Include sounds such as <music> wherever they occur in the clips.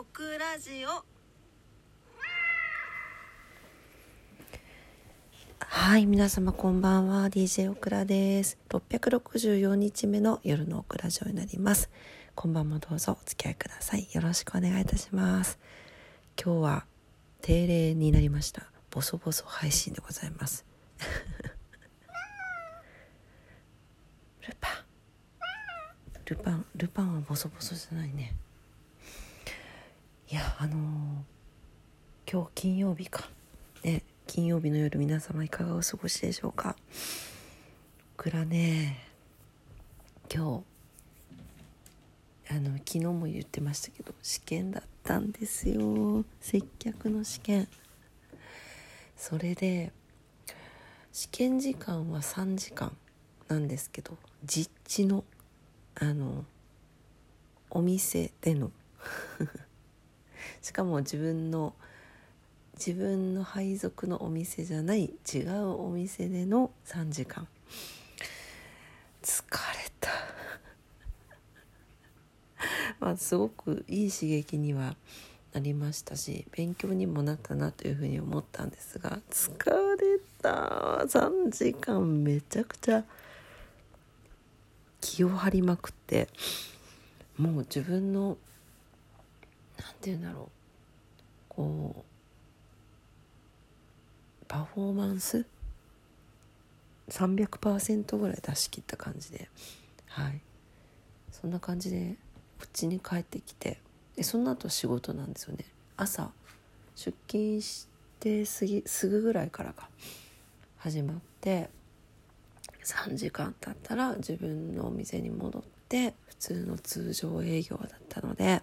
オクラジオ。はい皆様こんばんは。DJ オクラです。664日目の夜のオクラジオになります。こんばんもどうぞお付き合いください。よろしくお願いいたします。今日は定例になりました。ボソボソ配信でございます。<laughs> ルパン。ルパンルパンはボソボソじゃないね。いやあのー、今日金曜日か。ね金曜日の夜皆様いかがお過ごしでしょうか。僕らね今日あの昨日も言ってましたけど試験だったんですよ。接客の試験。それで試験時間は3時間なんですけど実地のあのお店でのしかも自分の自分の配属のお店じゃない違うお店での3時間。疲れた。<laughs> まあすごくいい刺激にはなりましたし勉強にもなったなというふうに思ったんですが疲れた。3時間めちゃくちゃ気を張りまくってもう自分の何て言うんだろう。こうパフォーマンス？300%ぐらい出し切った感じで。はい。そんな感じでこっちに帰ってきて。でその後仕事なんですよね。朝出勤してすぎすぐぐらいからが始まって3時間経ったら自分のお店に戻って普通の通常営業だったので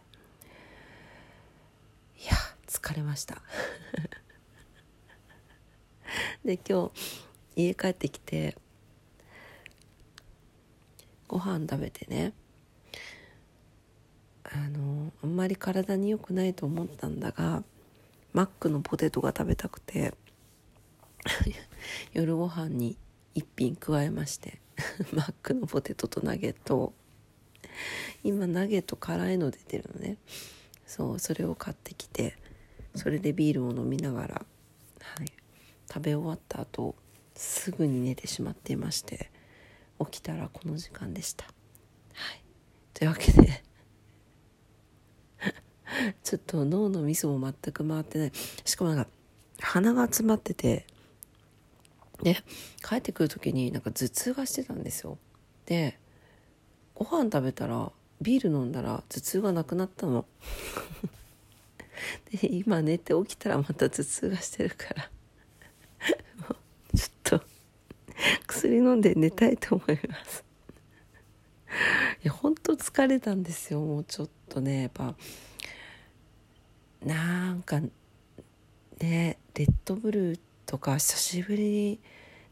いや疲れました。<laughs> で今日家帰ってきてご飯食べてねあのあんまり体に良くないと思ったんだがマックのポテトが食べたくて <laughs> 夜ご飯に一品加えまして <laughs> マックのポテトとナゲットを。今ナゲット辛いの出てるのね。そうそれを買ってきてそれでビールを飲みながら、はい、食べ終わった後すぐに寝てしまっていまして起きたらこの時間でした。はい、というわけで <laughs> ちょっと脳の味噌も全く回ってない。しかもなんか鼻が詰まっててで帰ってくる時になんか頭痛がしてたんですよ。でご飯食べたらビール飲んだら頭痛がなくなったの。<laughs> 今寝て起きたらまた頭痛がしてるからちょっと薬飲んで寝たいと思います。いや本当疲れたんですよもうちょっとね。やっぱなんかねレッドブルーとか久しぶりに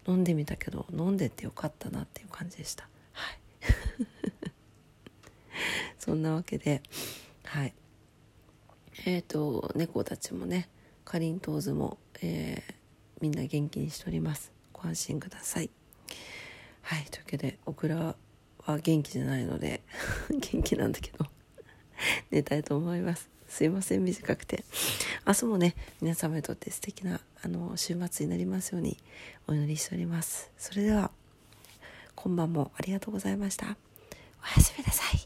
飲んでみたけど飲んでてよかったなっていう感じでした。はい。<laughs> そんなわけではい。えっ、ー、と猫たちもねかりんとうずも、えー、みんな元気にしております。ご安心ください。はいというわけでオクラは元気じゃないので <laughs> 元気なんだけど寝たいと思います。すいません短くて。明日もね皆様にとって素敵なあの週末になりますようにお祈りしております。それでは今晩もありがとうございました。おやすみなさい。